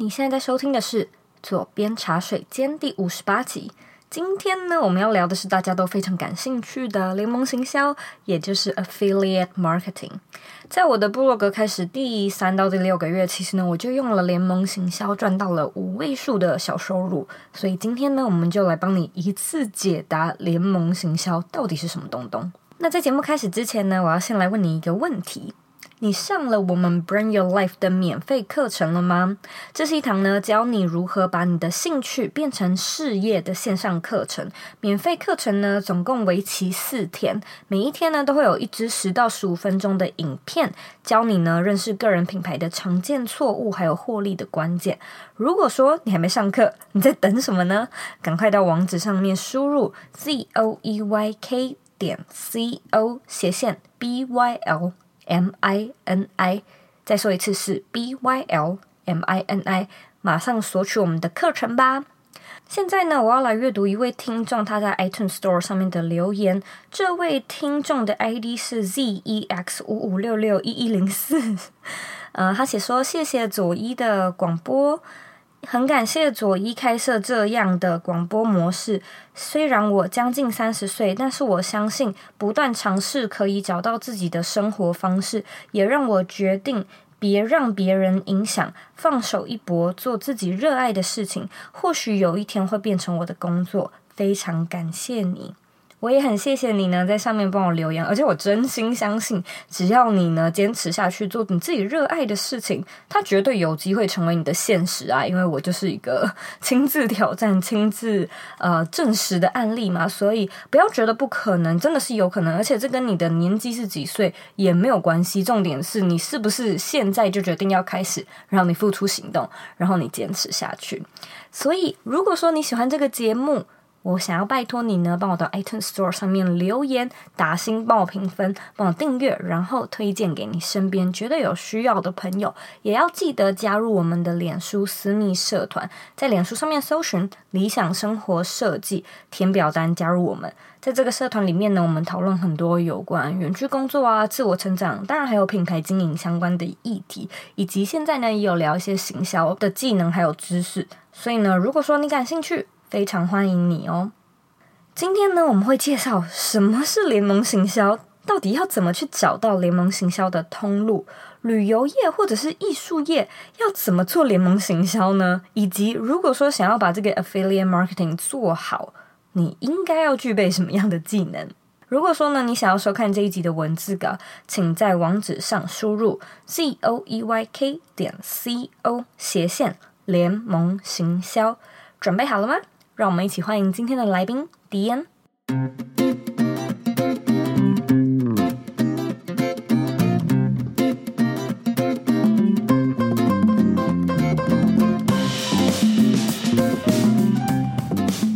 你现在在收听的是《左边茶水间》第五十八集。今天呢，我们要聊的是大家都非常感兴趣的联盟行销，也就是 Affiliate Marketing。在我的部落格开始第三到第六个月，其实呢，我就用了联盟行销赚到了五位数的小收入。所以今天呢，我们就来帮你一次解答联盟行销到底是什么东东。那在节目开始之前呢，我要先来问你一个问题。你上了我们 Brand Your Life 的免费课程了吗？这是一堂呢，教你如何把你的兴趣变成事业的线上课程。免费课程呢，总共为期四天，每一天呢都会有一支十到十五分钟的影片，教你呢认识个人品牌的常见错误，还有获利的关键。如果说你还没上课，你在等什么呢？赶快到网址上面输入 z o e y k 点 c o 斜线 b y l。M I N I，再说一次是 B Y L M I N I，马上索取我们的课程吧。现在呢，我要来阅读一位听众他在 iTunes Store 上面的留言。这位听众的 ID 是 Z E X 五五六六一一零四，呃，他写说谢谢佐伊的广播。很感谢佐伊开设这样的广播模式。虽然我将近三十岁，但是我相信不断尝试可以找到自己的生活方式，也让我决定别让别人影响，放手一搏，做自己热爱的事情。或许有一天会变成我的工作。非常感谢你。我也很谢谢你呢，在上面帮我留言，而且我真心相信，只要你呢坚持下去做你自己热爱的事情，它绝对有机会成为你的现实啊！因为我就是一个亲自挑战、亲自呃证实的案例嘛，所以不要觉得不可能，真的是有可能，而且这跟你的年纪是几岁也没有关系，重点是你是不是现在就决定要开始，然后你付出行动，然后你坚持下去。所以，如果说你喜欢这个节目，我想要拜托你呢，帮我到 iTunes Store 上面留言、打星、帮我评分、帮我订阅，然后推荐给你身边觉得有需要的朋友。也要记得加入我们的脸书私密社团，在脸书上面搜寻“理想生活设计”，填表单加入我们。在这个社团里面呢，我们讨论很多有关远距工作啊、自我成长，当然还有品牌经营相关的议题，以及现在呢也有聊一些行销的技能还有知识。所以呢，如果说你感兴趣，非常欢迎你哦！今天呢，我们会介绍什么是联盟行销，到底要怎么去找到联盟行销的通路？旅游业或者是艺术业要怎么做联盟行销呢？以及如果说想要把这个 affiliate marketing 做好，你应该要具备什么样的技能？如果说呢，你想要收看这一集的文字稿，请在网址上输入 z o e y k 点 c o 斜线联盟行销，准备好了吗？让我们一起欢迎今天的来宾迪恩。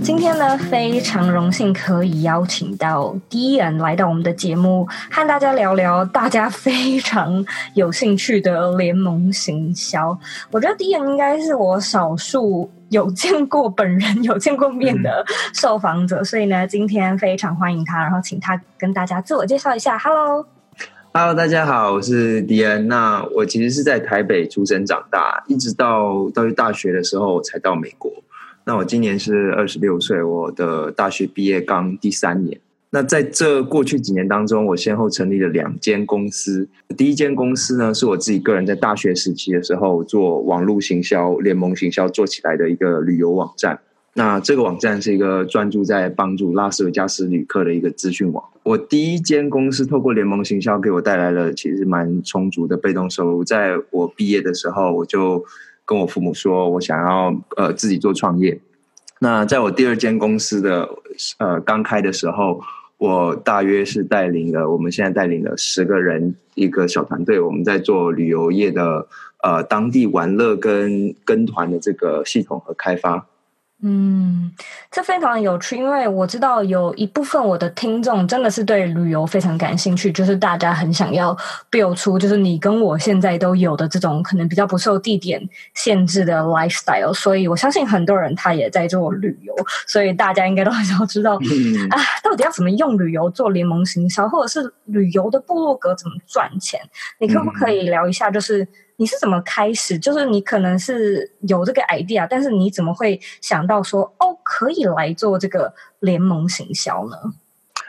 今天呢，非常荣幸可以邀请到迪恩来到我们的节目，和大家聊聊大家非常有兴趣的联盟行销。我觉得迪恩应该是我少数。有见过本人、有见过面的受访者，嗯、所以呢，今天非常欢迎他，然后请他跟大家自我介绍一下。Hello，Hello，大家好，我是迪恩。那我其实是在台北出生长大，一直到到大学的时候才到美国。那我今年是二十六岁，我的大学毕业刚第三年。那在这过去几年当中，我先后成立了两间公司。第一间公司呢，是我自己个人在大学时期的时候做网络行销、联盟行销做起来的一个旅游网站。那这个网站是一个专注在帮助拉斯维加斯旅客的一个资讯网。我第一间公司透过联盟行销给我带来了其实蛮充足的被动收入。在我毕业的时候，我就跟我父母说我想要呃自己做创业。那在我第二间公司的呃刚开的时候。我大约是带领了，我们现在带领了十个人一个小团队，我们在做旅游业的呃当地玩乐跟跟团的这个系统和开发。嗯，这非常有趣，因为我知道有一部分我的听众真的是对旅游非常感兴趣，就是大家很想要 build 出，就是你跟我现在都有的这种可能比较不受地点限制的 lifestyle。所以我相信很多人他也在做旅游，所以大家应该都很想要知道、嗯、啊，到底要怎么用旅游做联盟行销，或者是旅游的部落格怎么赚钱？你可不可以聊一下，就是？你是怎么开始？就是你可能是有这个 idea，但是你怎么会想到说哦，可以来做这个联盟行销呢？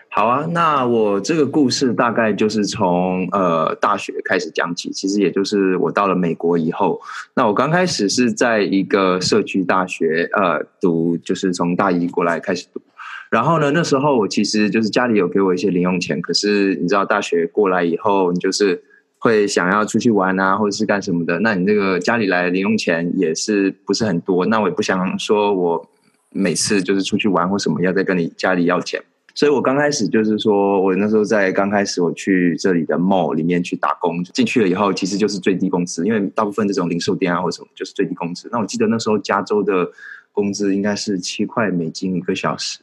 好啊，那我这个故事大概就是从呃大学开始讲起，其实也就是我到了美国以后，那我刚开始是在一个社区大学呃读，就是从大一过来开始读，然后呢，那时候我其实就是家里有给我一些零用钱，可是你知道大学过来以后，你就是会想要出去玩啊，或者是干什么的，那你这个家里来的零用钱也是不是很多，那我也不想说我每次就是出去玩或什么要再跟你家里要钱。所以我刚开始就是说，我那时候在刚开始我去这里的 mall 里面去打工，进去了以后其实就是最低工资，因为大部分这种零售店啊或什么就是最低工资。那我记得那时候加州的工资应该是七块美金一个小时，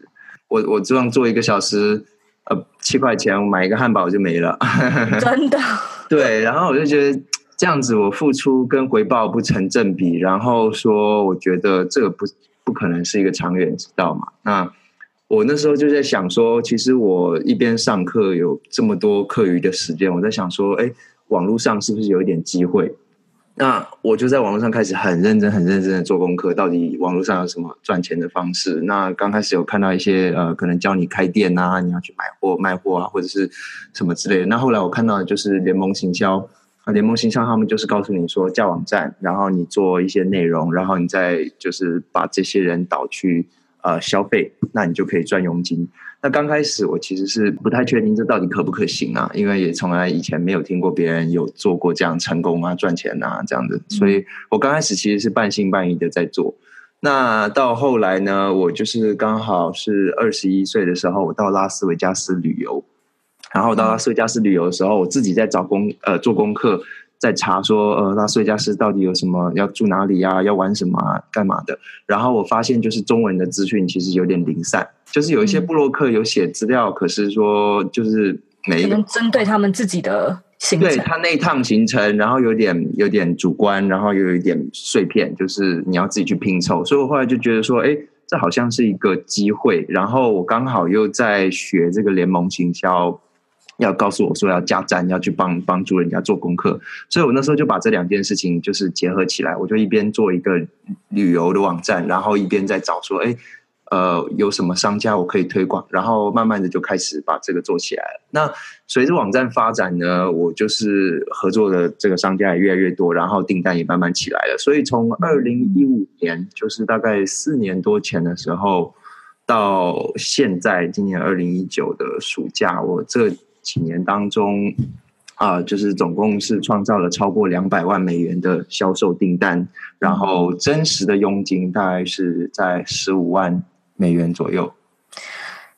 我我这样做一个小时，呃，七块钱我买一个汉堡就没了，真的。对，然后我就觉得这样子我付出跟回报不成正比，然后说我觉得这个不不可能是一个长远之道嘛，那。我那时候就在想说，其实我一边上课有这么多课余的时间，我在想说，哎，网络上是不是有一点机会？那我就在网络上开始很认真、很认真的做功课，到底网络上有什么赚钱的方式？那刚开始有看到一些呃，可能教你开店啊，你要去买货、卖货啊，或者是什么之类的。那后来我看到的就是联盟行销啊，联盟行销他们就是告诉你说，架网站，然后你做一些内容，然后你再就是把这些人导去。呃，消费，那你就可以赚佣金。那刚开始我其实是不太确定这到底可不可行啊，因为也从来以前没有听过别人有做过这样成功啊、赚钱啊这样的，所以我刚开始其实是半信半疑的在做。那到后来呢，我就是刚好是二十一岁的时候，我到拉斯维加斯旅游，然后到拉斯维加斯旅游的时候，我自己在找功呃做功课。在查说，呃，拉斯维加斯到底有什么？要住哪里啊？要玩什么啊？干嘛的？然后我发现，就是中文的资讯其实有点零散，就是有一些部落客有写资料，嗯、可是说就是每一个针对他们自己的行程，对他那一趟行程，然后有点有点主观，然后又有一点碎片，就是你要自己去拼凑。所以我后来就觉得说，哎，这好像是一个机会。然后我刚好又在学这个联盟行销。要告诉我说要加站，要去帮帮助人家做功课，所以我那时候就把这两件事情就是结合起来，我就一边做一个旅游的网站，然后一边在找说，哎，呃，有什么商家我可以推广，然后慢慢的就开始把这个做起来了。那随着网站发展呢，我就是合作的这个商家也越来越多，然后订单也慢慢起来了。所以从二零一五年，就是大概四年多前的时候，到现在今年二零一九的暑假，我这。几年当中，啊、呃，就是总共是创造了超过两百万美元的销售订单，然后真实的佣金大概是在十五万美元左右，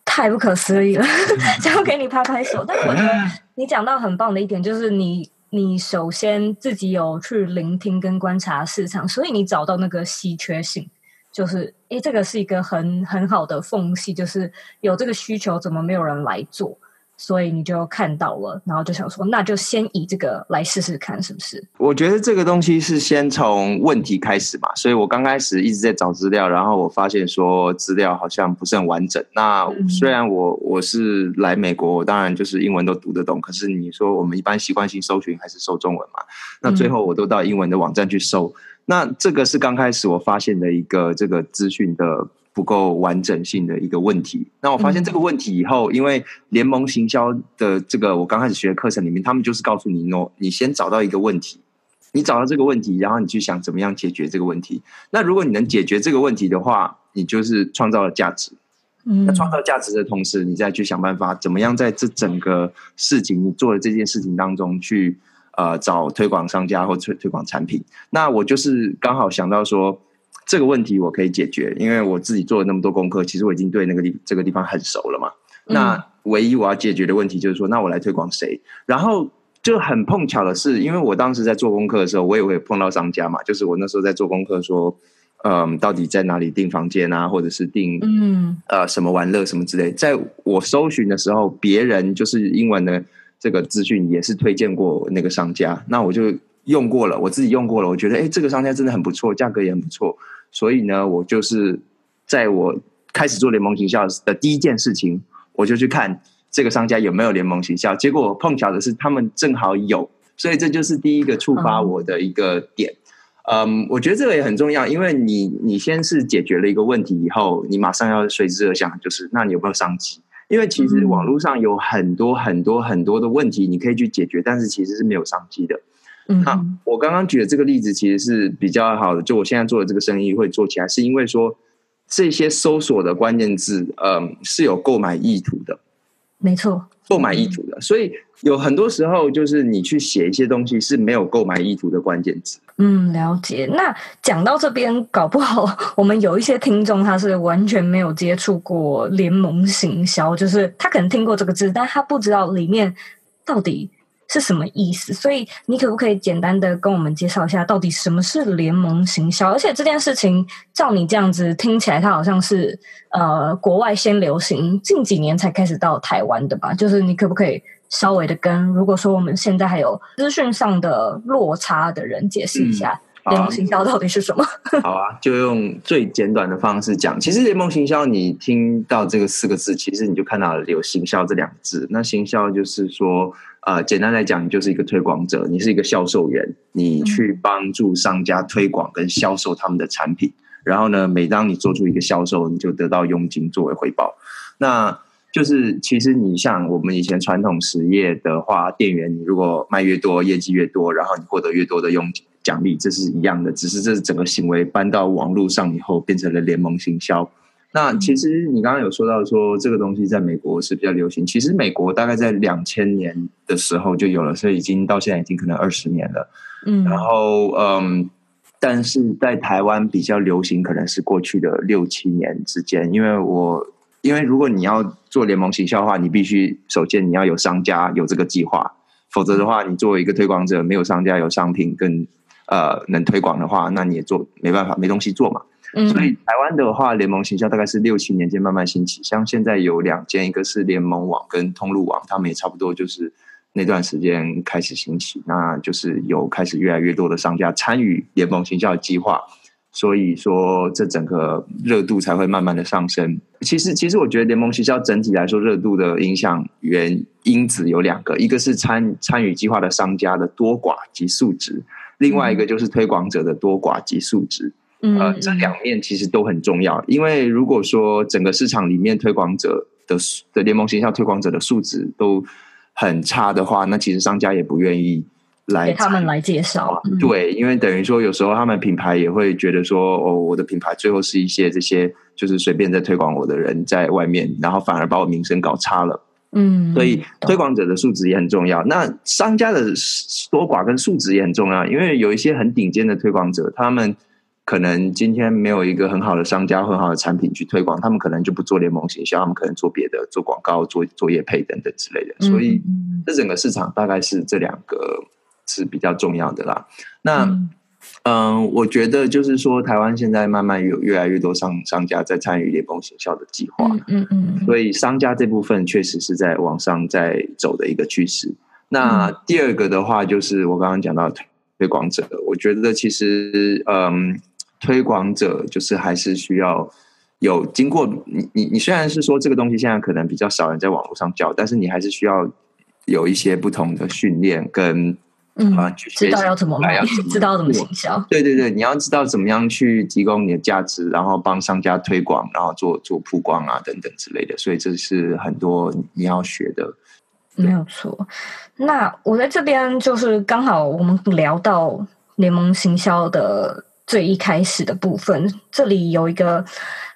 太不可思议了，想给你拍拍手。但是我觉得你讲到很棒的一点，就是你你首先自己有去聆听跟观察市场，所以你找到那个稀缺性，就是诶，这个是一个很很好的缝隙，就是有这个需求，怎么没有人来做？所以你就看到了，然后就想说，那就先以这个来试试看，是不是？我觉得这个东西是先从问题开始嘛。所以我刚开始一直在找资料，然后我发现说资料好像不是很完整。那虽然我我是来美国，我当然就是英文都读得懂，可是你说我们一般习惯性搜寻还是搜中文嘛？那最后我都到英文的网站去搜。那这个是刚开始我发现的一个这个资讯的。不够完整性的一个问题。那我发现这个问题以后，因为联盟行销的这个我刚开始学的课程里面，他们就是告诉你喏，你先找到一个问题，你找到这个问题，然后你去想怎么样解决这个问题。那如果你能解决这个问题的话，你就是创造了价值。嗯，那创造价值的同时，你再去想办法怎么样在这整个事情你做的这件事情当中去呃找推广商家或推推广产品。那我就是刚好想到说。这个问题我可以解决，因为我自己做了那么多功课，其实我已经对那个地这个地方很熟了嘛。嗯。那唯一我要解决的问题就是说，那我来推广谁？然后就很碰巧的是，因为我当时在做功课的时候，我也会碰到商家嘛。就是我那时候在做功课，说，嗯，到底在哪里订房间啊，或者是订嗯呃什么玩乐什么之类。在我搜寻的时候，别人就是英文的这个资讯也是推荐过那个商家，那我就。用过了，我自己用过了，我觉得哎，这个商家真的很不错，价格也很不错，所以呢，我就是在我开始做联盟行销的第一件事情，我就去看这个商家有没有联盟行销。结果碰巧的是，他们正好有，所以这就是第一个触发我的一个点。嗯，我觉得这个也很重要，因为你你先是解决了一个问题以后，你马上要随之而想，就是那你有没有商机？因为其实网络上有很多很多很多的问题你可以去解决，但是其实是没有商机的。嗯，那我刚刚举的这个例子其实是比较好的，就我现在做的这个生意会做起来，是因为说这些搜索的关键字，嗯，是有购买意图的。没错。购买意图的，所以有很多时候就是你去写一些东西是没有购买意图的关键字。嗯，了解。那讲到这边，搞不好我们有一些听众他是完全没有接触过联盟行销，就是他可能听过这个字，但他不知道里面到底是什么意思？所以你可不可以简单的跟我们介绍一下，到底什么是联盟行销？而且这件事情，照你这样子听起来，它好像是呃国外先流行，近几年才开始到台湾的吧？就是你可不可以稍微的跟，如果说我们现在还有资讯上的落差的人解释一下，联盟行销到底是什么？好啊，就用最简短的方式讲。其实联盟行销，你听到这个四个字，其实你就看到了有行销这两个字。那行销就是说。呃，简单来讲，你就是一个推广者，你是一个销售员，你去帮助商家推广跟销售他们的产品。然后呢，每当你做出一个销售，你就得到佣金作为回报。那就是其实你像我们以前传统实业的话，店员你如果卖越多，业绩越多，然后你获得越多的佣金奖励，这是一样的。只是这整个行为搬到网络上以后，变成了联盟行销。那其实你刚刚有说到说这个东西在美国是比较流行，其实美国大概在两千年的时候就有了，所以已经到现在已经可能二十年了。嗯，然后嗯，但是在台湾比较流行可能是过去的六七年之间，因为我因为如果你要做联盟行销的话，你必须首先你要有商家有这个计划，否则的话，你作为一个推广者，没有商家有商品跟呃能推广的话，那你也做没办法，没东西做嘛。所以台湾的话，联盟行销大概是六七年间慢慢兴起。像现在有两间，一个是联盟网跟通路网，他们也差不多就是那段时间开始兴起。那就是有开始越来越多的商家参与联盟行销的计划，所以说这整个热度才会慢慢的上升。其实，其实我觉得联盟行销整体来说热度的影响原因子有两个，一个是参参与计划的商家的多寡及素质，另外一个就是推广者的多寡及素质。呃，这两面其实都很重要，因为如果说整个市场里面推广者的的联盟形象推广者的素质都很差的话，那其实商家也不愿意来给他们来介绍。对，因为等于说有时候他们品牌也会觉得说，哦，我的品牌最后是一些这些就是随便在推广我的人在外面，然后反而把我名声搞差了。嗯，所以推广者的素质也很重要。那商家的多寡跟素质也很重要，因为有一些很顶尖的推广者，他们。可能今天没有一个很好的商家、很好的产品去推广，他们可能就不做联盟行销，他们可能做别的，做广告、做作业配等等之类的。所以，这整个市场大概是这两个是比较重要的啦。那，嗯，呃，我觉得就是说，台湾现在慢慢有越来越多商商家在参与联盟行销的计划，嗯嗯，所以商家这部分确实是在往上在走的一个趋势。那第二个的话，就是我刚刚讲到推广者，我觉得其实，嗯。推广者就是还是需要有经过你你你虽然是说这个东西现在可能比较少人在网络上教，但是你还是需要有一些不同的训练跟嗯，知道要怎么来，知道怎么行销。对对对，你要知道怎么样去提供你的价值，然后帮商家推广，然后做做曝光啊等等之类的。所以这是很多你要学的，没有错。那我在这边就是刚好我们聊到联盟行销的。最一开始的部分，这里有一个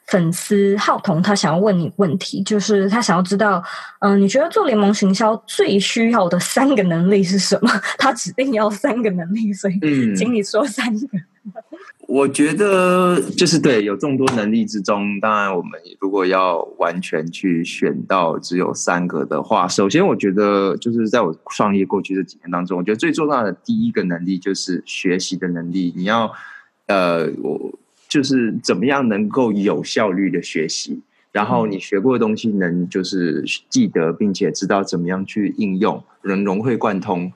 粉丝浩彤，他想要问你问题，就是他想要知道，嗯、呃，你觉得做联盟行销最需要的三个能力是什么？他指定要三个能力，所以，嗯，请你说三个。我觉得就是对，有众多能力之中，当然我们如果要完全去选到只有三个的话，首先我觉得就是在我创业过去这几年当中，我觉得最重要的第一个能力就是学习的能力，你要。呃，我就是怎么样能够有效率的学习，然后你学过的东西能就是记得，并且知道怎么样去应用，能融会贯通。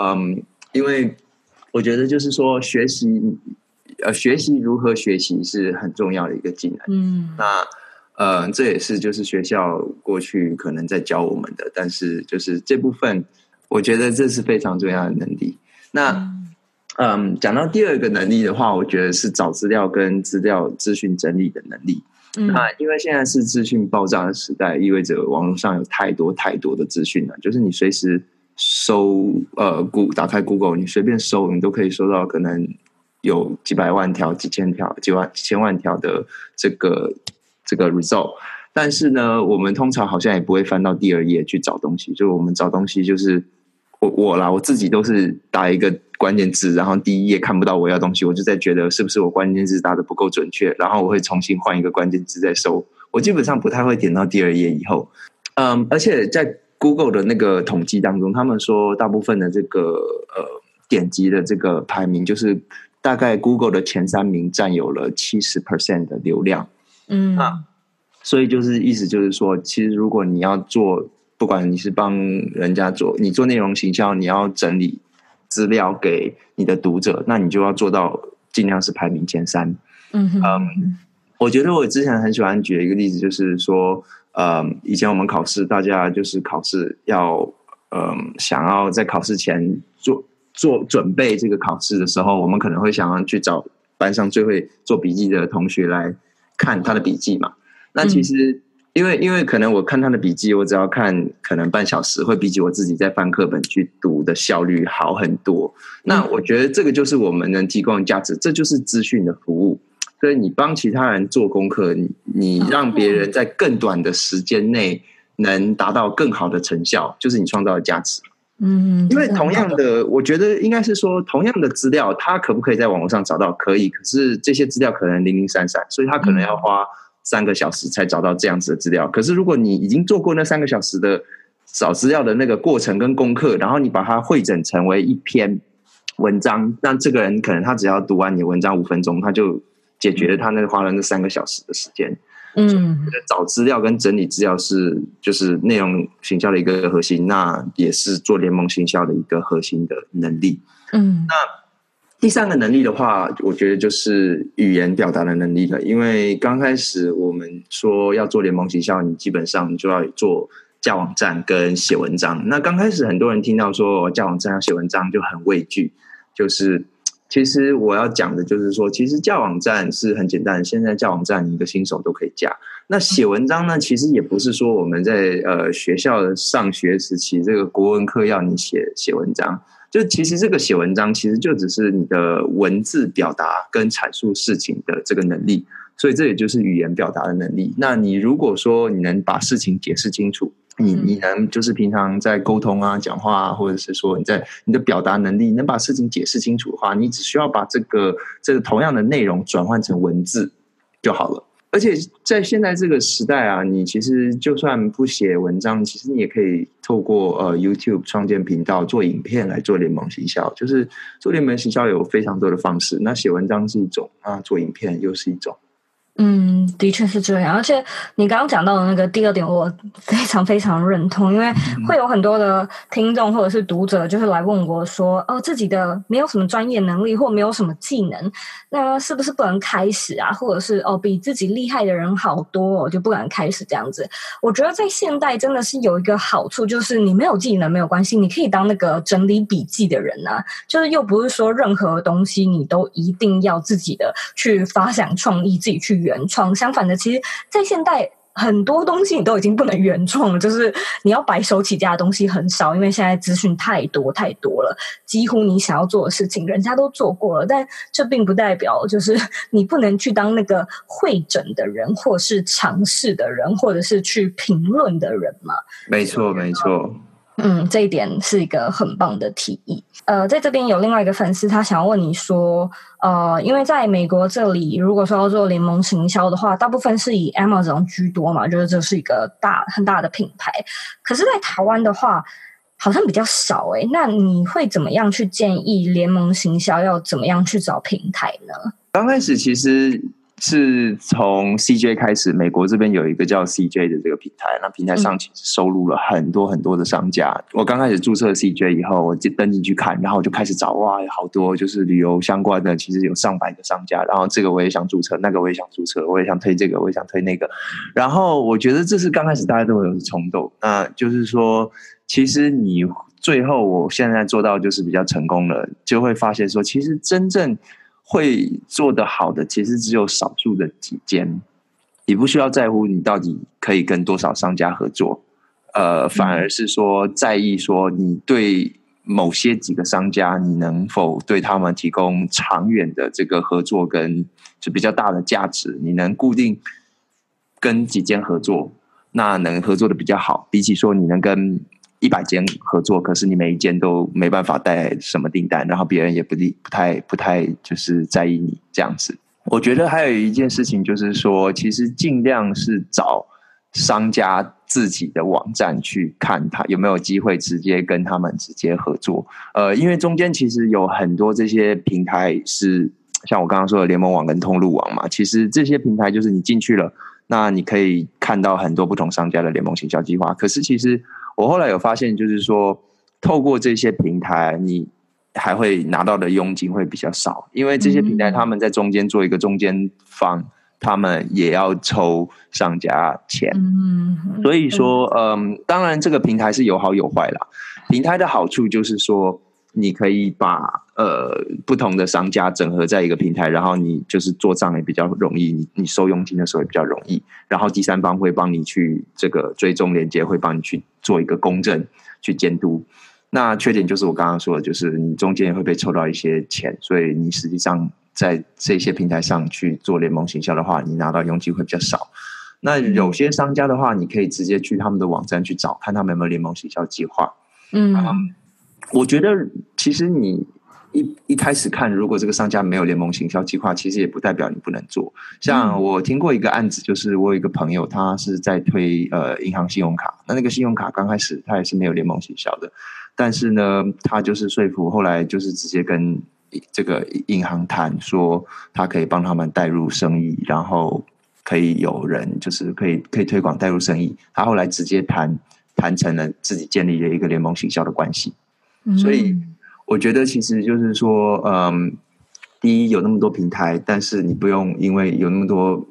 嗯，因为我觉得就是说学习，呃，学习如何学习是很重要的一个技能。嗯，那呃，这也是就是学校过去可能在教我们的，但是就是这部分。我觉得这是非常重要的能力。那嗯，讲到第二个能力的话，我觉得是找资料跟资料资讯整理的能力。嗯，那因为现在是资讯爆炸的时代，意味着网络上有太多太多的资讯了，就是你随时搜呃，Google 打开 Google，你随便搜，你都可以搜到可能有几百万条、几千条、几万、几千万条的这个这个 result。但是呢，我们通常好像也不会翻到第二页去找东西，就我们找东西就是。我我啦，我自己都是打一个关键字，然后第一页看不到我要东西，我就在觉得是不是我关键字打的不够准确，然后我会重新换一个关键字再搜。我基本上不太会点到第二页以后，嗯，而且在 Google 的那个统计当中，他们说大部分的这个呃点击的这个排名，就是大概 Google 的前三名占有了七十 percent 的流量，嗯啊，所以就是意思就是说，其实如果你要做。不管你是帮人家做，你做内容行销，你要整理资料给你的读者，那你就要做到尽量是排名前三。嗯哼，um, 我觉得我之前很喜欢举一个例子，就是说，呃、um，以前我们考试，大家就是考试要，呃、um，想要在考试前做做准备这个考试的时候，我们可能会想要去找班上最会做笔记的同学来看他的笔记嘛。那其实。嗯因为，因为可能我看他的笔记，我只要看可能半小时，会比起我自己在翻课本去读的效率好很多。那我觉得这个就是我们能提供的价值，这就是资讯的服务。所以你帮其他人做功课，你你让别人在更短的时间内能达到更好的成效，就是你创造的价值。嗯，因为同样的，我觉得应该是说，同样的资料，他可不可以在网络上找到？可以，可是这些资料可能零零散散，所以他可能要花。三个小时才找到这样子的资料，可是如果你已经做过那三个小时的找资料的那个过程跟功课，然后你把它汇整成为一篇文章，那这个人可能他只要读完你的文章五分钟，他就解决了他那个花了那三个小时的时间。嗯，找资料跟整理资料是就是内容行销的一个核心，那也是做联盟行销的一个核心的能力。嗯，那。第三个能力的话，我觉得就是语言表达的能力了。因为刚开始我们说要做联盟行销，你基本上就要做架网站跟写文章。那刚开始很多人听到说架网站要写文章就很畏惧。就是其实我要讲的就是说，其实架网站是很简单，现在架网站一个新手都可以架。那写文章呢，其实也不是说我们在呃学校上学时期这个国文课要你写写文章。就其实这个写文章，其实就只是你的文字表达跟阐述事情的这个能力，所以这也就是语言表达的能力。那你如果说你能把事情解释清楚，你你能就是平常在沟通啊、讲话啊，或者是说你在你的表达能力能把事情解释清楚的话，你只需要把这个这个同样的内容转换成文字就好了。而且在现在这个时代啊，你其实就算不写文章，其实你也可以透过呃 YouTube 创建频道做影片来做联盟行销。就是做联盟行销有非常多的方式，那写文章是一种啊，做影片又是一种。嗯，的确是这样。而且你刚刚讲到的那个第二点，我 非常非常认同，因为会有很多的听众或者是读者，就是来问我说：“哦，自己的没有什么专业能力，或没有什么技能，那是不是不能开始啊？或者是哦，比自己厉害的人好多，哦，就不敢开始这样子？”我觉得在现代真的是有一个好处，就是你没有技能没有关系，你可以当那个整理笔记的人啊。就是又不是说任何东西你都一定要自己的去发想创意，自己去。原创，相反的，其实，在现代很多东西你都已经不能原创了，就是你要白手起家的东西很少，因为现在资讯太多太多了，几乎你想要做的事情，人家都做过了。但这并不代表就是你不能去当那个会诊的人，或是尝试的人，或者是去评论的人嘛。没错，没错。嗯，这一点是一个很棒的提议。呃，在这边有另外一个粉丝，他想要问你说，呃，因为在美国这里，如果说要做联盟行销的话，大部分是以 Amazon 居多嘛，就是这是一个大很大的品牌。可是，在台湾的话，好像比较少诶。那你会怎么样去建议联盟行销要怎么样去找平台呢？刚开始其实。是从 CJ 开始，美国这边有一个叫 CJ 的这个平台，那平台上其实收录了很多很多的商家。我刚开始注册 CJ 以后，我就登进去看，然后我就开始找，哇，好多就是旅游相关的，其实有上百个商家。然后这个我也想注册，那个我也想注册，我也想推这个，我也想推那个。然后我觉得这是刚开始大家都会有冲动，那就是说，其实你最后我现在做到就是比较成功了，就会发现说，其实真正会做得好的，其实只有少数的几间。你不需要在乎你到底可以跟多少商家合作，呃，反而是说在意说你对某些几个商家，你能否对他们提供长远的这个合作跟就比较大的价值，你能固定跟几间合作，那能合作的比较好，比起说你能跟一百间合作，可是你每一间都没办法带什么订单，然后别人也不不不太不太就是在意你这样子。我觉得还有一件事情就是说，其实尽量是找商家自己的网站去看，他有没有机会直接跟他们直接合作。呃，因为中间其实有很多这些平台是像我刚刚说的联盟网跟通路网嘛，其实这些平台就是你进去了，那你可以看到很多不同商家的联盟行销计划。可是其实我后来有发现，就是说透过这些平台，你还会拿到的佣金会比较少，因为这些平台他们在中间做一个中间方，嗯、他们也要抽商家钱。嗯，所以说，嗯，当然这个平台是有好有坏啦。平台的好处就是说，你可以把呃不同的商家整合在一个平台，然后你就是做账也比较容易，你你收佣金的时候也比较容易。然后第三方会帮你去这个追踪连接，会帮你去做一个公证去监督。那缺点就是我刚刚说的，就是你中间也会被抽到一些钱，所以你实际上在这些平台上去做联盟行销的话，你拿到佣金会比较少。那有些商家的话，你可以直接去他们的网站去找，看他们有没有联盟行销计划。嗯，我觉得其实你一一开始看，如果这个商家没有联盟行销计划，其实也不代表你不能做。像我听过一个案子，就是我有一个朋友，他是在推呃银行信用卡，那那个信用卡刚开始他也是没有联盟行销的。但是呢，他就是说服，后来就是直接跟这个银行谈，说他可以帮他们带入生意，然后可以有人就是可以可以推广带入生意。他后来直接谈谈成了自己建立了一个联盟行销的关系。所以我觉得其实就是说，嗯，第一有那么多平台，但是你不用因为有那么多。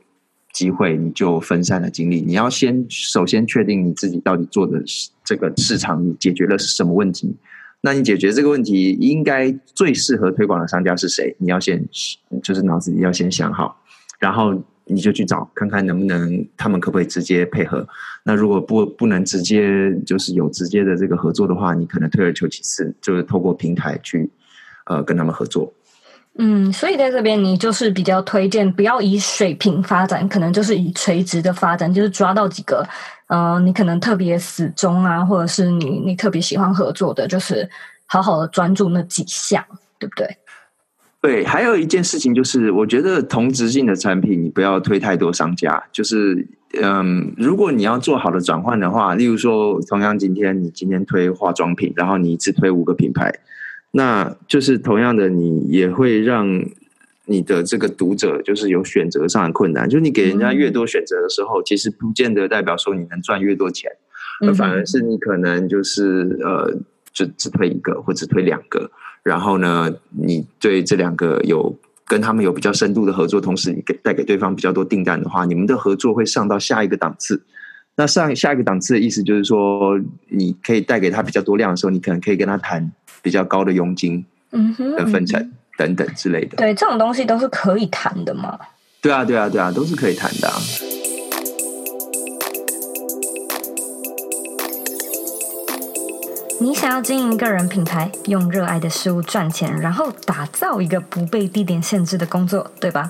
机会你就分散了精力，你要先首先确定你自己到底做的这个市场，你解决了是什么问题？那你解决这个问题，应该最适合推广的商家是谁？你要先就是脑子里要先想好，然后你就去找看看能不能他们可不可以直接配合。那如果不不能直接就是有直接的这个合作的话，你可能退而求其次，就是透过平台去呃跟他们合作。嗯，所以在这边你就是比较推荐不要以水平发展，可能就是以垂直的发展，就是抓到几个，呃，你可能特别死忠啊，或者是你你特别喜欢合作的，就是好好的专注那几项，对不对？对，还有一件事情就是，我觉得同质性的产品你不要推太多商家，就是嗯，如果你要做好的转换的话，例如说，同样今天你今天推化妆品，然后你一次推五个品牌。那就是同样的，你也会让你的这个读者就是有选择上的困难。就是你给人家越多选择的时候，其实不见得代表说你能赚越多钱，而反而是你可能就是呃，就只推一个或只推两个，然后呢，你对这两个有跟他们有比较深度的合作，同时你给带给对方比较多订单的话，你们的合作会上到下一个档次。那上下一个档次的意思就是说，你可以带给他比较多量的时候，你可能可以跟他谈。比较高的佣金，嗯哼，的分成等等之类的，对，这种东西都是可以谈的嘛。对啊，对啊，对啊，都是可以谈的啊。你想要经营个人品牌，用热爱的事物赚钱，然后打造一个不被地点限制的工作，对吧？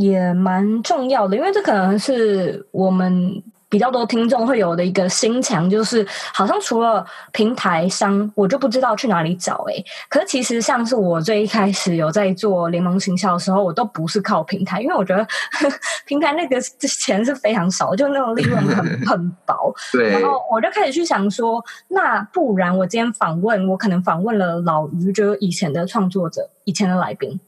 也蛮重要的，因为这可能是我们。比较多听众会有的一个心墙，就是好像除了平台商，我就不知道去哪里找诶。可是其实像是我最一开始有在做联盟行销的时候，我都不是靠平台，因为我觉得 平台那个钱是非常少，就那种利润很很薄。对。然后我就开始去想说，那不然我今天访问，我可能访问了老于，就是以前的创作者，以前的来宾。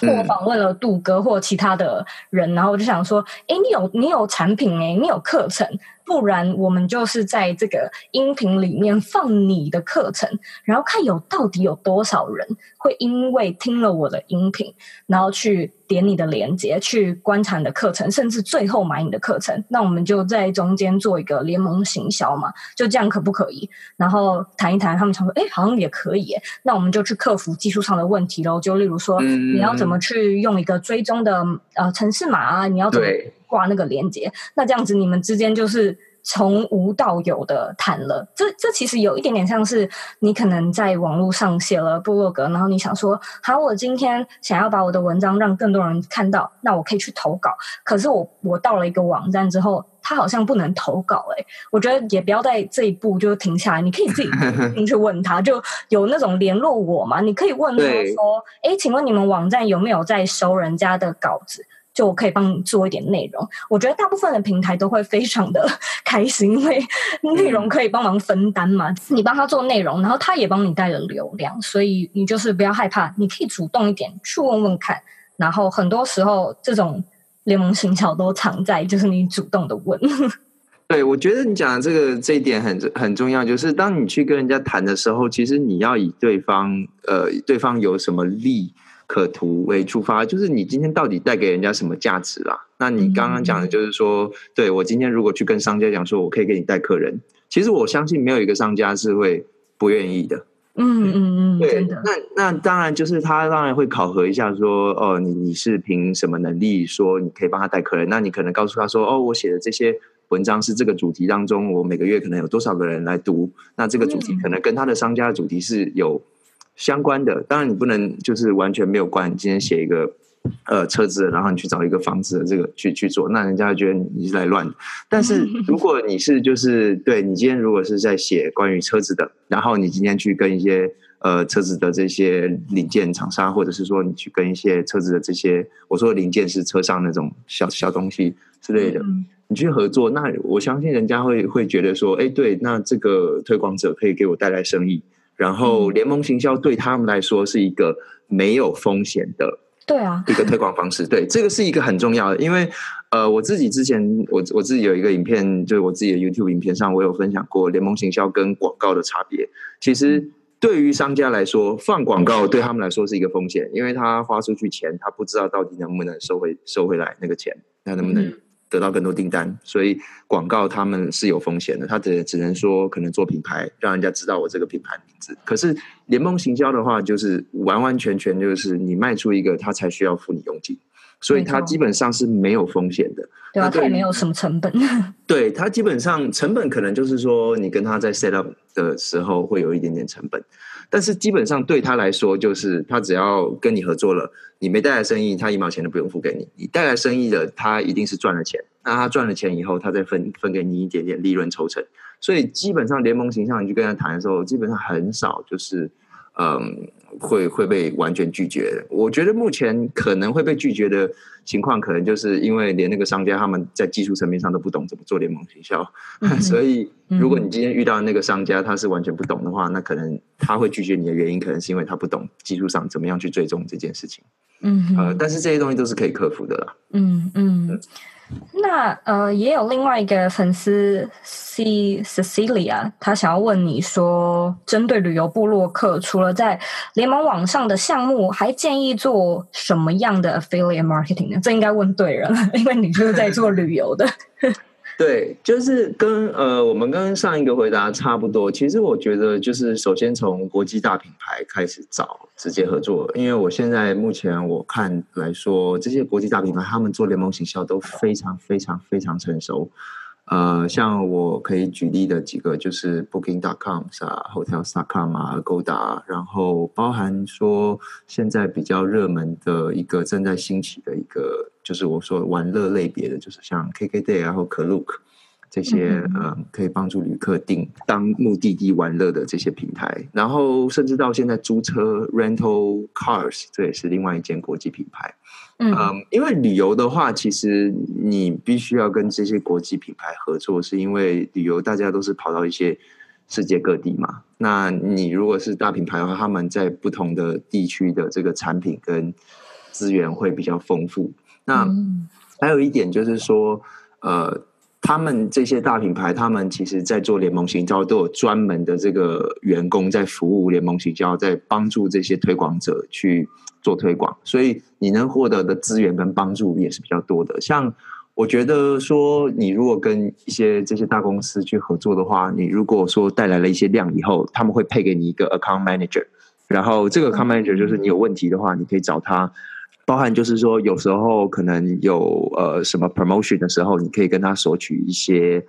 或访问了杜哥或其他的人，然后我就想说，哎，你有你有产品诶，你有课程。不然我们就是在这个音频里面放你的课程，然后看有到底有多少人会因为听了我的音频，然后去点你的链接，去观察你的课程，甚至最后买你的课程。那我们就在中间做一个联盟行销嘛，就这样可不可以？然后谈一谈，他们常说，哎，好像也可以。那我们就去克服技术上的问题喽。就例如说，你要怎么去用一个追踪的呃城市码啊？你要怎么？挂那个链接，那这样子你们之间就是从无到有的谈了。这这其实有一点点像是你可能在网络上写了部落格，然后你想说，好，我今天想要把我的文章让更多人看到，那我可以去投稿。可是我我到了一个网站之后，他好像不能投稿。诶，我觉得也不要在这一步就停下来，你可以自己进去问他，就有那种联络我嘛，你可以问他说，哎，请问你们网站有没有在收人家的稿子？就我可以帮你做一点内容，我觉得大部分的平台都会非常的 开心，因为内容可以帮忙分担嘛。你帮他做内容，然后他也帮你带了流量，所以你就是不要害怕，你可以主动一点去问问看。然后很多时候，这种联盟行销都藏在就是你主动的问。对，我觉得你讲的这个这一点很很重要，就是当你去跟人家谈的时候，其实你要以对方呃对方有什么利可图为出发，就是你今天到底带给人家什么价值啦？那你刚刚讲的就是说，嗯、对我今天如果去跟商家讲说，我可以给你带客人，其实我相信没有一个商家是会不愿意的。嗯嗯嗯，对。那那当然就是他当然会考核一下说，哦，你你是凭什么能力说你可以帮他带客人？那你可能告诉他说，哦，我写的这些文章是这个主题当中，我每个月可能有多少个人来读？那这个主题可能跟他的商家的主题是有。相关的，当然你不能就是完全没有关。你今天写一个呃车子，然后你去找一个房子的这个去去做，那人家会觉得你是在乱。但是 如果你是就是对你今天如果是在写关于车子的，然后你今天去跟一些呃车子的这些零件厂商，或者是说你去跟一些车子的这些我说的零件是车上那种小小东西之类的，你去合作，那我相信人家会会觉得说，哎，对，那这个推广者可以给我带来生意。然后联盟行销对他们来说是一个没有风险的，对啊，一个推广方式。对，这个是一个很重要的，因为呃，我自己之前我我自己有一个影片，就是我自己的 YouTube 影片上，我有分享过联盟行销跟广告的差别。其实对于商家来说，放广告对他们来说是一个风险，因为他花出去钱，他不知道到底能不能收回收回来那个钱，他能不能。得到更多订单，所以广告他们是有风险的。他只只能说可能做品牌，让人家知道我这个品牌名字。可是联盟行销的话，就是完完全全就是你卖出一个，他才需要付你佣金，所以他基本上是没有风险的。对啊，他也没有什么成本。对，他基本上成本可能就是说，你跟他在 set up 的时候会有一点点成本。但是基本上对他来说，就是他只要跟你合作了，你没带来生意，他一毛钱都不用付给你；你带来生意的，他一定是赚了钱。那他赚了钱以后，他再分分给你一点点利润抽成。所以基本上联盟形象，你去跟他谈的时候，基本上很少就是。嗯，会会被完全拒绝。我觉得目前可能会被拒绝的情况，可能就是因为连那个商家他们在技术层面上都不懂怎么做联盟行销，嗯、所以如果你今天遇到那个商家他是完全不懂的话，那可能他会拒绝你的原因，可能是因为他不懂技术上怎么样去追踪这件事情。嗯，呃，但是这些东西都是可以克服的啦。嗯嗯。嗯那呃，也有另外一个粉丝 C Cecilia，他想要问你说，针对旅游部落客，除了在联盟网上的项目，还建议做什么样的 affiliate marketing 呢？这应该问对人了，因为你就是在做旅游的。对，就是跟呃，我们跟上一个回答差不多。其实我觉得，就是首先从国际大品牌开始找直接合作，因为我现在目前我看来说，这些国际大品牌他们做联盟行销都非常非常非常成熟。呃，像我可以举例的几个，就是 Booking.com 啊，Hotels.com 啊，Agoda，然后包含说现在比较热门的一个正在兴起的一个，就是我说玩乐类别的，就是像 KKday 然后 Klook 这些，嗯，可以帮助旅客订当目的地玩乐的这些平台，然后甚至到现在租车 Rental Cars，这也是另外一间国际品牌。嗯，因为旅游的话，其实你必须要跟这些国际品牌合作，是因为旅游大家都是跑到一些世界各地嘛。那你如果是大品牌的话，他们在不同的地区的这个产品跟资源会比较丰富。那还有一点就是说，呃，他们这些大品牌，他们其实在做联盟行销，都有专门的这个员工在服务联盟行销，在帮助这些推广者去。做推广，所以你能获得的资源跟帮助也是比较多的。像我觉得说，你如果跟一些这些大公司去合作的话，你如果说带来了一些量以后，他们会配给你一个 account manager，然后这个 account manager 就是你有问题的话，你可以找他。包含就是说，有时候可能有呃什么 promotion 的时候，你可以跟他索取一些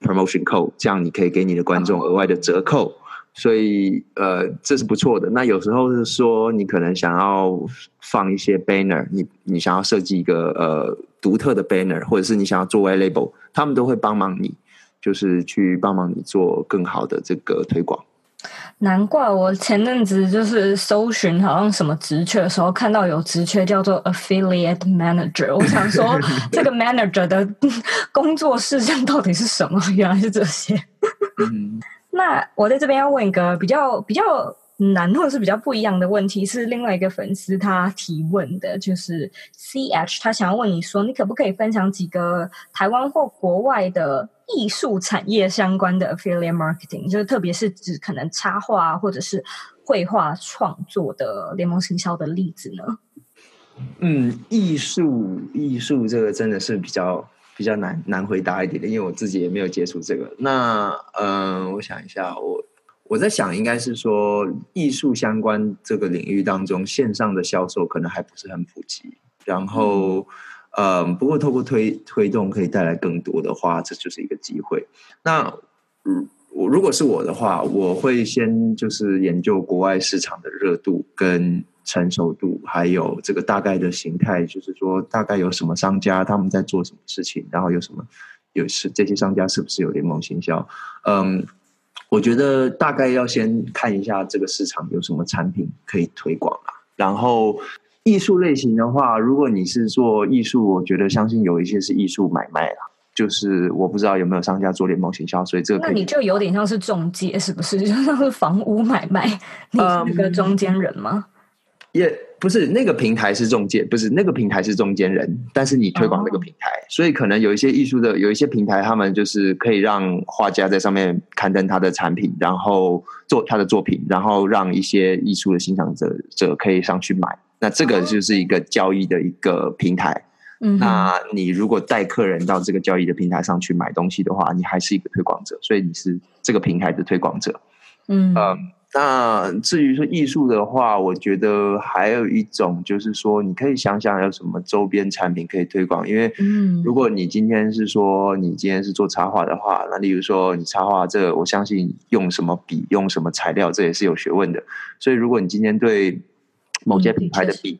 promotion code，这样你可以给你的观众额外的折扣。所以，呃，这是不错的。那有时候是说，你可能想要放一些 banner，你你想要设计一个呃独特的 banner，或者是你想要做 white label，他们都会帮忙你，就是去帮忙你做更好的这个推广。难怪我前阵子就是搜寻好像什么职缺的时候，看到有职缺叫做 affiliate manager，我想说 这个 manager 的 工作事项到底是什么？原来是这些。嗯 那我在这边要问一个比较比较难或者是比较不一样的问题，是另外一个粉丝他提问的，就是 CH 他想要问你说，你可不可以分享几个台湾或国外的艺术产业相关的 affiliate marketing，就是特别是指可能插画或者是绘画创作的联盟行销的例子呢？嗯，艺术艺术这个真的是比较。比较难难回答一点的，因为我自己也没有接触这个。那嗯、呃，我想一下，我我在想，应该是说艺术相关这个领域当中，线上的销售可能还不是很普及。然后，嗯、呃，不过透过推推动可以带来更多的话，这就是一个机会。那如我如果是我的话，我会先就是研究国外市场的热度跟。成熟度，还有这个大概的形态，就是说大概有什么商家他们在做什么事情，然后有什么有是这些商家是不是有联盟行销？嗯，我觉得大概要先看一下这个市场有什么产品可以推广啊。然后艺术类型的话，如果你是做艺术，我觉得相信有一些是艺术买卖啦，就是我不知道有没有商家做联盟行销，所以这个那你就有点像是中介，是不是？就像是房屋买卖，你是那个中间人吗？嗯也、yeah, 不是那个平台是中介，不是那个平台是中间人，但是你推广那个平台，oh. 所以可能有一些艺术的，有一些平台，他们就是可以让画家在上面刊登他的产品，然后做他的作品，然后让一些艺术的欣赏者者可以上去买。那这个就是一个交易的一个平台。嗯、oh.，那你如果带客人到这个交易的平台上去买东西的话，你还是一个推广者，所以你是这个平台的推广者。嗯、um,。那至于说艺术的话，我觉得还有一种就是说，你可以想想有什么周边产品可以推广。因为，如果你今天是说你今天是做插画的话，那例如说你插画这个，我相信用什么笔、用什么材料，这也是有学问的。所以，如果你今天对某些品牌的笔、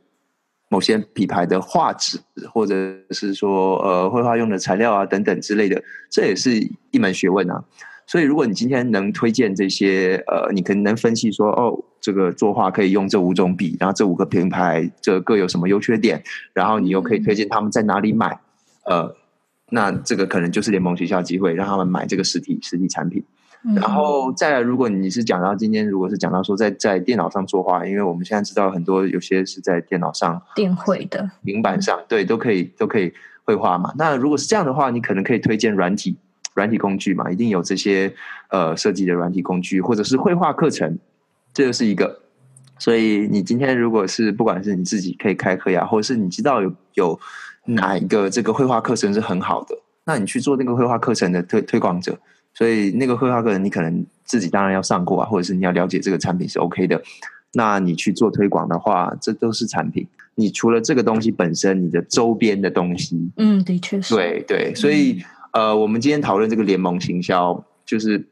某些品牌的画纸，或者是说呃绘画用的材料啊等等之类的，这也是一门学问啊。所以，如果你今天能推荐这些，呃，你可能能分析说，哦，这个作画可以用这五种笔，然后这五个品牌这各有什么优缺点，然后你又可以推荐他们在哪里买，呃，那这个可能就是联盟学校机会，让他们买这个实体实体产品。然后再来，如果你是讲到今天，如果是讲到说在在电脑上作画，因为我们现在知道很多有些是在电脑上电绘的平板上，对，都可以都可以绘画嘛。那如果是这样的话，你可能可以推荐软体。软体工具嘛，一定有这些呃设计的软体工具，或者是绘画课程，这就是一个。所以你今天如果是不管是你自己可以开课呀，或者是你知道有有哪一个这个绘画课程是很好的，那你去做那个绘画课程的推推广者。所以那个绘画课程你可能自己当然要上过啊，或者是你要了解这个产品是 OK 的。那你去做推广的话，这都是产品。你除了这个东西本身，你的周边的东西，嗯，的确是。对对，所以。呃，我们今天讨论这个联盟行销，就是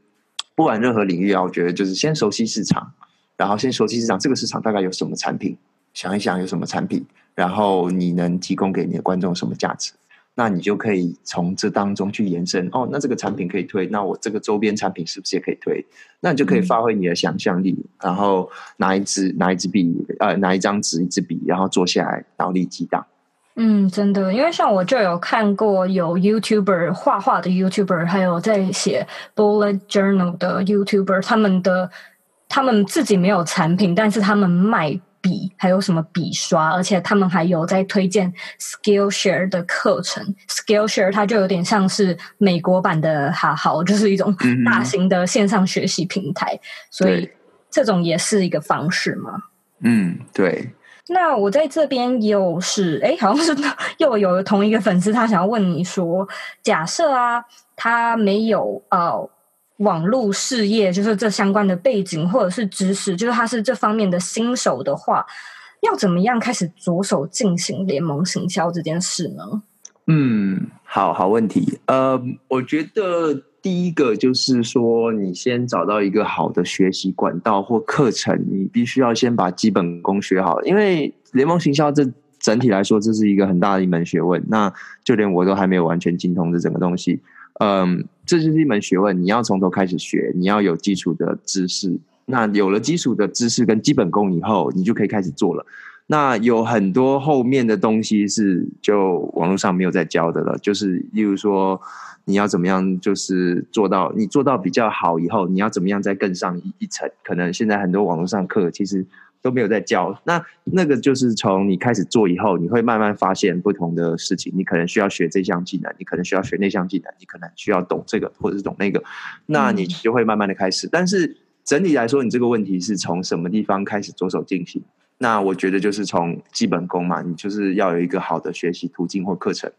不管任何领域啊，我觉得就是先熟悉市场，然后先熟悉市场，这个市场大概有什么产品，想一想有什么产品，然后你能提供给你的观众什么价值。那你就可以从这当中去延伸哦，那这个产品可以推，那我这个周边产品是不是也可以推？那你就可以发挥你的想象力，嗯、然后拿一支拿一支笔，呃，拿一张纸一支笔，然后坐下来脑力激荡。嗯，真的，因为像我就有看过有 YouTuber 画画的 YouTuber，还有在写 Bullet Journal 的 YouTuber，他们的他们自己没有产品，但是他们卖。笔还有什么笔刷，而且他们还有在推荐 Skillshare 的课程。Skillshare 它就有点像是美国版的哈好，就是一种大型的线上学习平台，嗯、所以这种也是一个方式嘛。嗯，对。那我在这边又是哎，好像是又有同一个粉丝，他想要问你说，假设啊，他没有呃。网络事业就是这相关的背景或者是知识，就是他是这方面的新手的话，要怎么样开始着手进行联盟行销这件事呢？嗯，好好问题。呃，我觉得第一个就是说，你先找到一个好的学习管道或课程，你必须要先把基本功学好，因为联盟行销这整体来说，这是一个很大的一门学问。那就连我都还没有完全精通这整个东西。嗯，这就是一门学问，你要从头开始学，你要有基础的知识。那有了基础的知识跟基本功以后，你就可以开始做了。那有很多后面的东西是就网络上没有在教的了，就是例如说你要怎么样，就是做到你做到比较好以后，你要怎么样再更上一一层？可能现在很多网络上课其实。都没有在教，那那个就是从你开始做以后，你会慢慢发现不同的事情。你可能需要学这项技能，你可能需要学那项技能，你可能需要懂这个或者是懂那个，那你就会慢慢的开始。但是整体来说，你这个问题是从什么地方开始着手进行？那我觉得就是从基本功嘛，你就是要有一个好的学习途径或课程。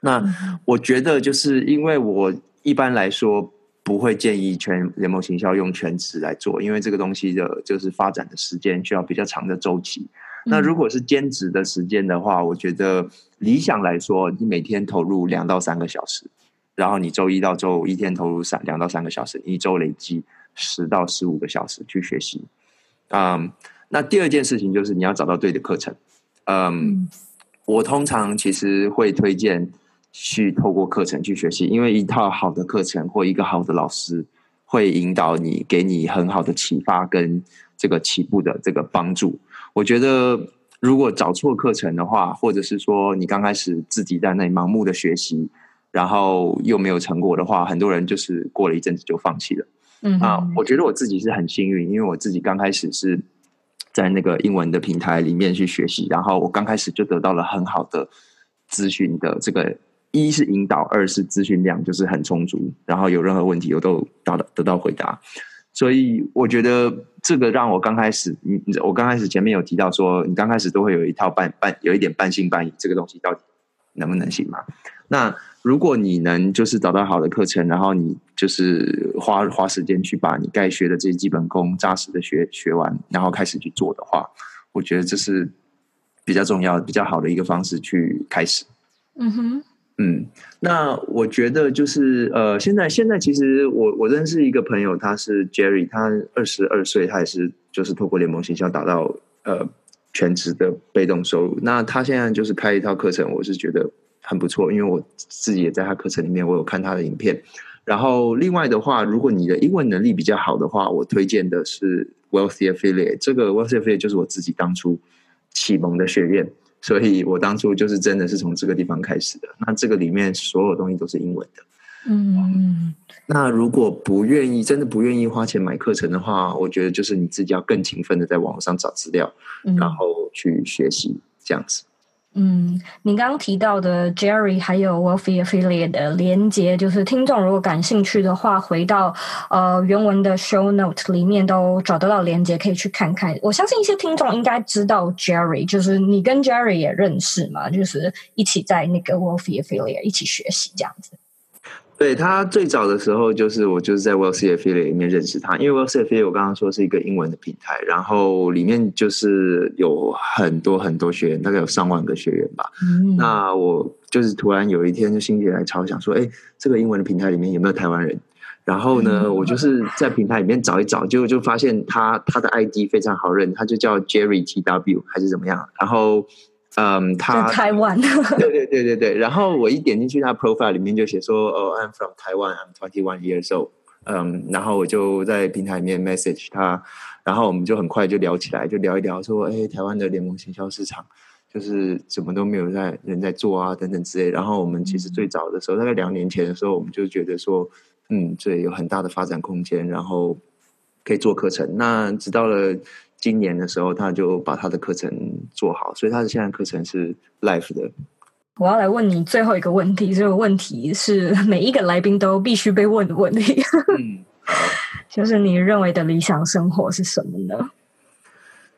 那我觉得就是因为我一般来说。不会建议全联盟行销用全职来做，因为这个东西的就是发展的时间需要比较长的周期。嗯、那如果是兼职的时间的话，我觉得理想来说，你每天投入两到三个小时，然后你周一到周五一天投入三两到三个小时，一周累积十到十五个小时去学习。嗯，那第二件事情就是你要找到对的课程。嗯，嗯我通常其实会推荐。去透过课程去学习，因为一套好的课程或一个好的老师会引导你，给你很好的启发跟这个起步的这个帮助。我觉得如果找错课程的话，或者是说你刚开始自己在那里盲目的学习，然后又没有成果的话，很多人就是过了一阵子就放弃了。嗯，啊，我觉得我自己是很幸运，因为我自己刚开始是在那个英文的平台里面去学习，然后我刚开始就得到了很好的咨询的这个。一是引导，二是资讯量就是很充足，然后有任何问题我都得到得到回答，所以我觉得这个让我刚开始，你我刚开始前面有提到说，你刚开始都会有一套半半有一点半信半疑，这个东西到底能不能行嘛？那如果你能就是找到好的课程，然后你就是花花时间去把你该学的这些基本功扎实的学学完，然后开始去做的话，我觉得这是比较重要、比较好的一个方式去开始。嗯哼。嗯，那我觉得就是呃，现在现在其实我我认识一个朋友，他是 Jerry，他二十二岁，他也是就是透过联盟形象达到呃全职的被动收入。那他现在就是开一套课程，我是觉得很不错，因为我自己也在他课程里面，我有看他的影片。然后另外的话，如果你的英文能力比较好的话，我推荐的是 Wealthy Affiliate，这个 Wealthy Affiliate 就是我自己当初启蒙的学院。所以我当初就是真的是从这个地方开始的。那这个里面所有东西都是英文的。嗯，那如果不愿意，真的不愿意花钱买课程的话，我觉得就是你自己要更勤奋的在网上找资料，然后去学习这样子。嗯，你刚刚提到的 Jerry 还有 Wealthy Affiliate 的连接，就是听众如果感兴趣的话，回到呃原文的 Show Note 里面都找得到连接，可以去看看。我相信一些听众应该知道 Jerry，就是你跟 Jerry 也认识嘛，就是一起在那个 Wealthy Affiliate 一起学习这样子。对，他最早的时候，就是我就是在 Wealthy Affiliate 里面认识他，因为 Wealthy Affiliate 我刚刚说是一个英文的平台，然后里面就是有很多很多学员，大概有上万个学员吧。嗯、那我就是突然有一天就心血来潮，想说，哎，这个英文的平台里面有没有台湾人？然后呢，嗯、我就是在平台里面找一找，结果就发现他他的 ID 非常好认，他就叫 Jerry TW 还是怎么样？然后。嗯，他台湾，对对对对对。然后我一点进去他 profile 里面就写说，哦，I'm from Taiwan，I'm twenty one years old。嗯，然后我就在平台里面 message 他，然后我们就很快就聊起来，就聊一聊说，哎，台湾的联盟行销市场就是怎么都没有在人在做啊，等等之类。然后我们其实最早的时候，大概两年前的时候，我们就觉得说，嗯，这有很大的发展空间，然后可以做课程。那直到了。今年的时候，他就把他的课程做好，所以他的现在课程是 live 的。我要来问你最后一个问题，这个问题是每一个来宾都必须被问的问题。嗯，就是你认为的理想生活是什么呢？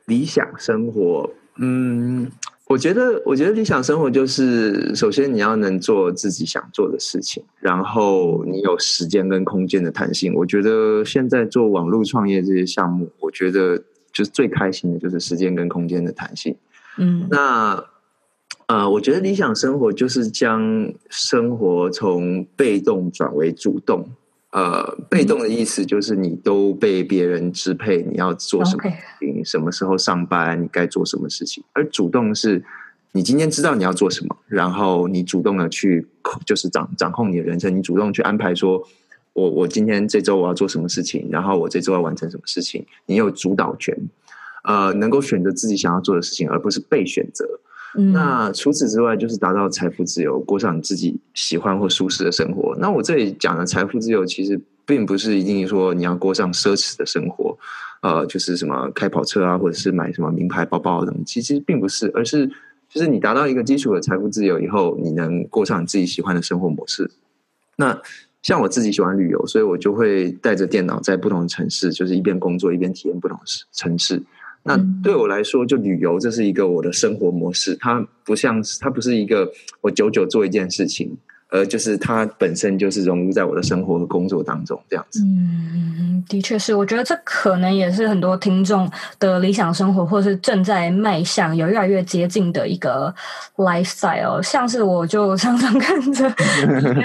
理想生活，嗯，我觉得，我觉得理想生活就是，首先你要能做自己想做的事情，然后你有时间跟空间的弹性。我觉得现在做网络创业这些项目，我觉得。就是最开心的，就是时间跟空间的弹性。嗯，那呃，我觉得理想生活就是将生活从被动转为主动。呃，被动的意思就是你都被别人支配，你要做什么事情，Okay. 什么时候上班，你该做什么事情。而主动是你今天知道你要做什么，然后你主动的去就是掌掌控你的人生，你主动去安排说。我我今天这周我要做什么事情，然后我这周要完成什么事情，你有主导权，呃，能够选择自己想要做的事情，而不是被选择。嗯。那除此之外，就是达到财富自由，过上你自己喜欢或舒适的生活。那我这里讲的财富自由，其实并不是一定说你要过上奢侈的生活，呃，就是什么开跑车啊，或者是买什么名牌包包等，其实并不是，而是就是你达到一个基础的财富自由以后，你能过上你自己喜欢的生活模式。那像我自己喜欢旅游，所以我就会带着电脑在不同的城市，就是一边工作一边体验不同的城市。那对我来说，就旅游这是一个我的生活模式，它不像是，它不是一个我久久做一件事情。呃，就是它本身就是融入在我的生活和工作当中，这样子。嗯，的确是，我觉得这可能也是很多听众的理想生活，或是正在迈向有越来越接近的一个 lifestyle。像是我就常常看着，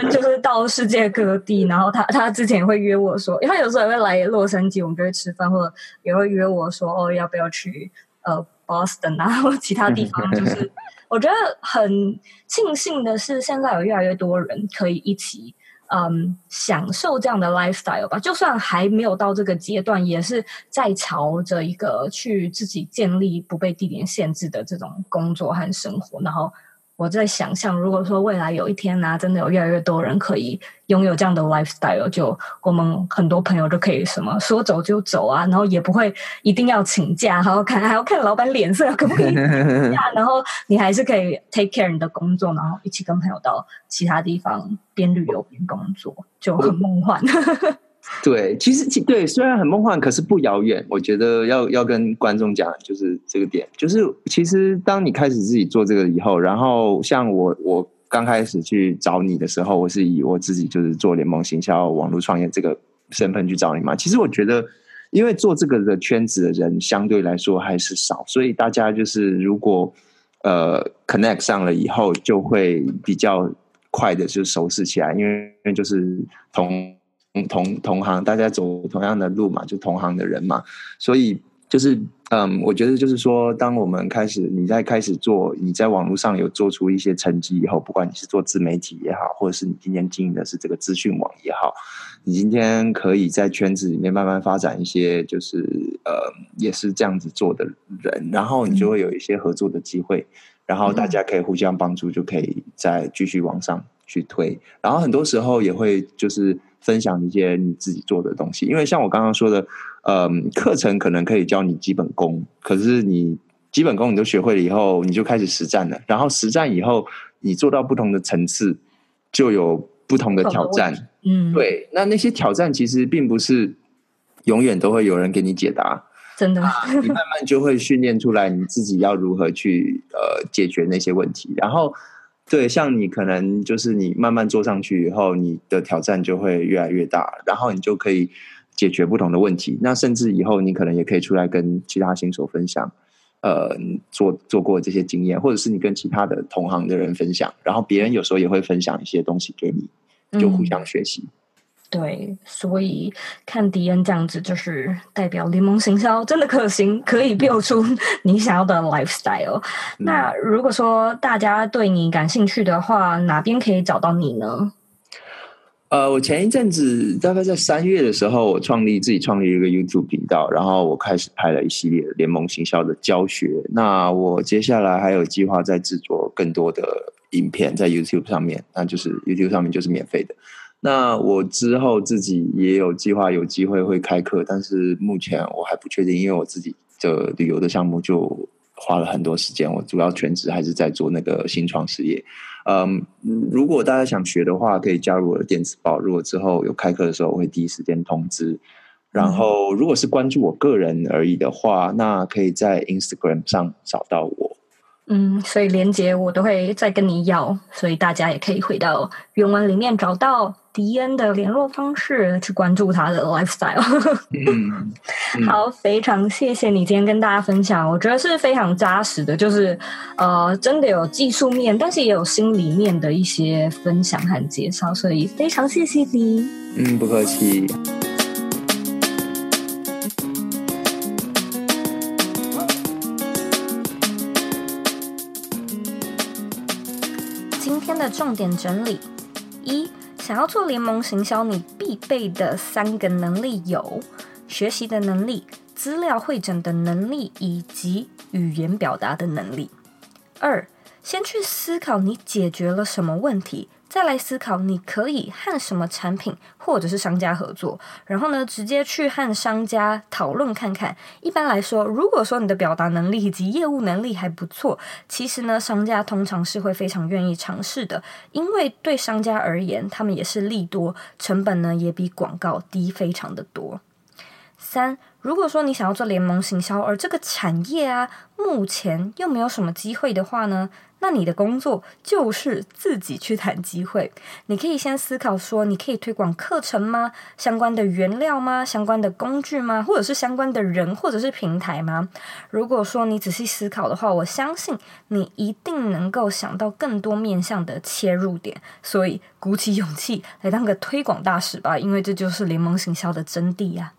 就是到世界各地，然后他他之前也会约我说，因为他有时候也会来洛杉矶，我们就会吃饭，或者也会约我说，哦，要不要去呃 Boston 啊，或其他地方，就是。我觉得很庆幸的是，现在有越来越多人可以一起嗯享受这样的 lifestyle 吧。就算还没有到这个阶段，也是在朝着一个去自己建立不被地点限制的这种工作和生活，然后。我在想象，如果说未来有一天呢、啊，真的有越来越多人可以拥有这样的 lifestyle，就我们很多朋友就可以什么说走就走啊，然后也不会一定要请假，还要看还要看老板脸色可不可以请假，然后你还是可以 take care 你的工作，然后一起跟朋友到其他地方边旅游边工作，就很梦幻。对，其实对，虽然很梦幻，可是不遥远。我觉得要要跟观众讲，就是这个点，就是其实当你开始自己做这个以后，然后像我，我刚开始去找你的时候，我是以我自己就是做联盟行销、网络创业这个身份去找你嘛。其实我觉得，因为做这个的圈子的人相对来说还是少，所以大家就是如果呃 connect 上了以后，就会比较快的就熟识起来，因为因为就是同。同同行，大家走同样的路嘛，就同行的人嘛，所以就是，嗯，我觉得就是说，当我们开始，你在开始做，你在网络上有做出一些成绩以后，不管你是做自媒体也好，或者是你今天经营的是这个资讯网也好，你今天可以在圈子里面慢慢发展一些，就是呃，也是这样子做的人，然后你就会有一些合作的机会，然后大家可以互相帮助，就可以再继续往上去推，然后很多时候也会就是。分享一些你自己做的东西，因为像我刚刚说的，嗯，课程可能可以教你基本功，可是你基本功你都学会了以后，你就开始实战了，然后实战以后，你做到不同的层次，就有不同的挑战。嗯，对，那那些挑战其实并不是永远都会有人给你解答，真的，你慢慢就会训练出来你自己要如何去呃解决那些问题，然后。对，像你可能就是你慢慢做上去以后，你的挑战就会越来越大，然后你就可以解决不同的问题。那甚至以后你可能也可以出来跟其他新手分享，呃，做做过这些经验，或者是你跟其他的同行的人分享，然后别人有时候也会分享一些东西给你，就互相学习。嗯对，所以看迪恩这样子，就是代表联盟行销真的可行，可以 build 出 你想要的 lifestyle。嗯。那如果说大家对你感兴趣的话，哪边可以找到你呢？呃，我前一阵子大概在三月的时候，我创立自己创立一个 YouTube 频道，然后我开始拍了一系列联盟行销的教学。那我接下来还有计划在制作更多的影片在 YouTube 上面，那就是 YouTube 上面就是免费的。那我之后自己也有计划，有机会会开课，但是目前我还不确定，因为我自己的旅游的项目就花了很多时间，我主要全职还是在做那个新创事业。嗯，如果大家想学的话，可以加入我的电子报，如果之后有开课的时候，我会第一时间通知。然后，如果是关注我个人而已的话，那可以在 Instagram 上找到我。嗯，所以连接我都会再跟你要，所以大家也可以回到原文里面找到迪恩的联络方式，去关注他的 lifestyle。嗯嗯、好，非常谢谢你今天跟大家分享，我觉得是非常扎实的，就是呃，真的有技术面，但是也有心里面的一些分享和介绍，所以非常谢谢你。嗯，不客气。重点整理：一、想要做联盟行销，你必备的三个能力有：学习的能力、资料会诊的能力以及语言表达的能力。二、先去思考你解决了什么问题。再来思考，你可以和什么产品或者是商家合作，然后呢，直接去和商家讨论看看。一般来说，如果说你的表达能力以及业务能力还不错，其实呢，商家通常是会非常愿意尝试的，因为对商家而言，他们也是利多，成本呢也比广告低非常的多。三，如果说你想要做联盟行销，而这个产业啊，目前又没有什么机会的话呢，那你的工作就是自己去谈机会。你可以先思考说，你可以推广课程吗？相关的原料吗？相关的工具吗？或者是相关的人，或者是平台吗？如果说你仔细思考的话，我相信你一定能够想到更多面向的切入点。所以，鼓起勇气来当个推广大使吧，因为这就是联盟行销的真谛呀。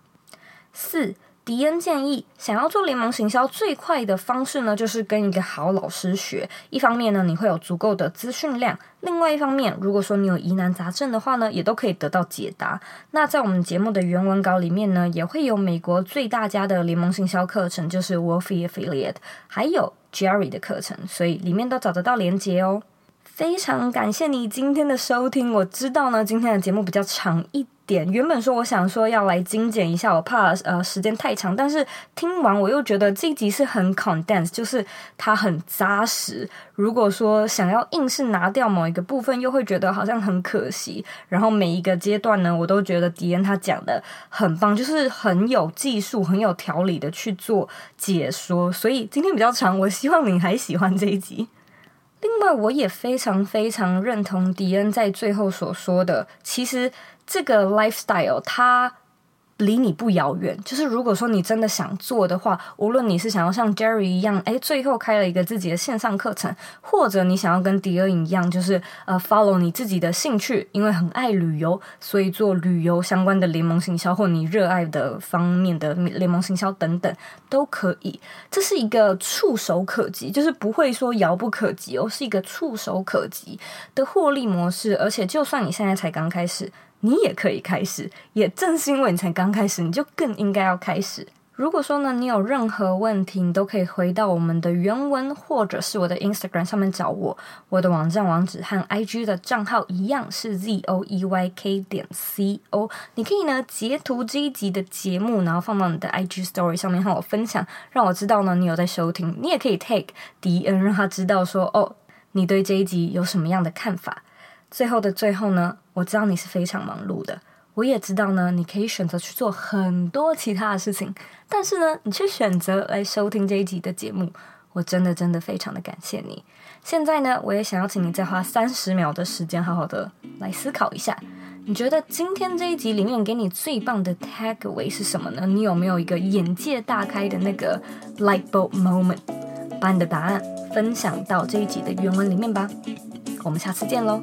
四。迪恩建议，想要做联盟行销最快的方式呢，就是跟一个好老师学。一方面呢，你会有足够的资讯量；另外一方面，如果说你有疑难杂症的话呢，也都可以得到解答。那在我们节目的原文稿里面呢，也会有美国最大家的联盟行销课程，就是 Wolfie Affiliate，还有 Jerry 的课程，所以里面都找得到连接哦。非常感谢你今天的收听。我知道呢，今天的节目比较长一点。原本说我想说要来精简一下，我怕呃时间太长，但是听完我又觉得这一集是很 condensed，就是它很扎实。如果说想要硬是拿掉某一个部分，又会觉得好像很可惜。然后每一个阶段呢，我都觉得迪恩他讲的很棒，就是很有技术、很有条理的去做解说。所以今天比较长，我希望你还喜欢这一集。另外，我也非常非常认同迪恩在最后所说的，其实这个 lifestyle 它。离你不遥远，就是如果说你真的想做的话，无论你是想要像 Jerry 一样，诶，最后开了一个自己的线上课程，或者你想要跟迪恩一样，就是呃 follow 你自己的兴趣，因为很爱旅游，所以做旅游相关的联盟行销，或你热爱的方面的联盟行销等等都可以。这是一个触手可及，就是不会说遥不可及哦，是一个触手可及的获利模式，而且就算你现在才刚开始。你也可以开始，也正是因为你才刚开始，你就更应该要开始。如果说呢，你有任何问题，你都可以回到我们的原文，或者是我的 Instagram 上面找我。我的网站网址和 IG 的账号一样是 z o e y k 点 c o。你可以呢截图这一集的节目，然后放到你的 IG Story 上面和我分享，让我知道呢你有在收听。你也可以 take 迪恩，让他知道说哦，你对这一集有什么样的看法。最后的最后呢，我知道你是非常忙碌的，我也知道呢，你可以选择去做很多其他的事情，但是呢，你却选择来收听这一集的节目，我真的真的非常的感谢你。现在呢，我也想要请你再花三十秒的时间，好好的来思考一下，你觉得今天这一集里面给你最棒的 takeaway 是什么呢？你有没有一个眼界大开的那个 light bulb moment？把你的答案分享到这一集的原文里面吧。我们下次见喽。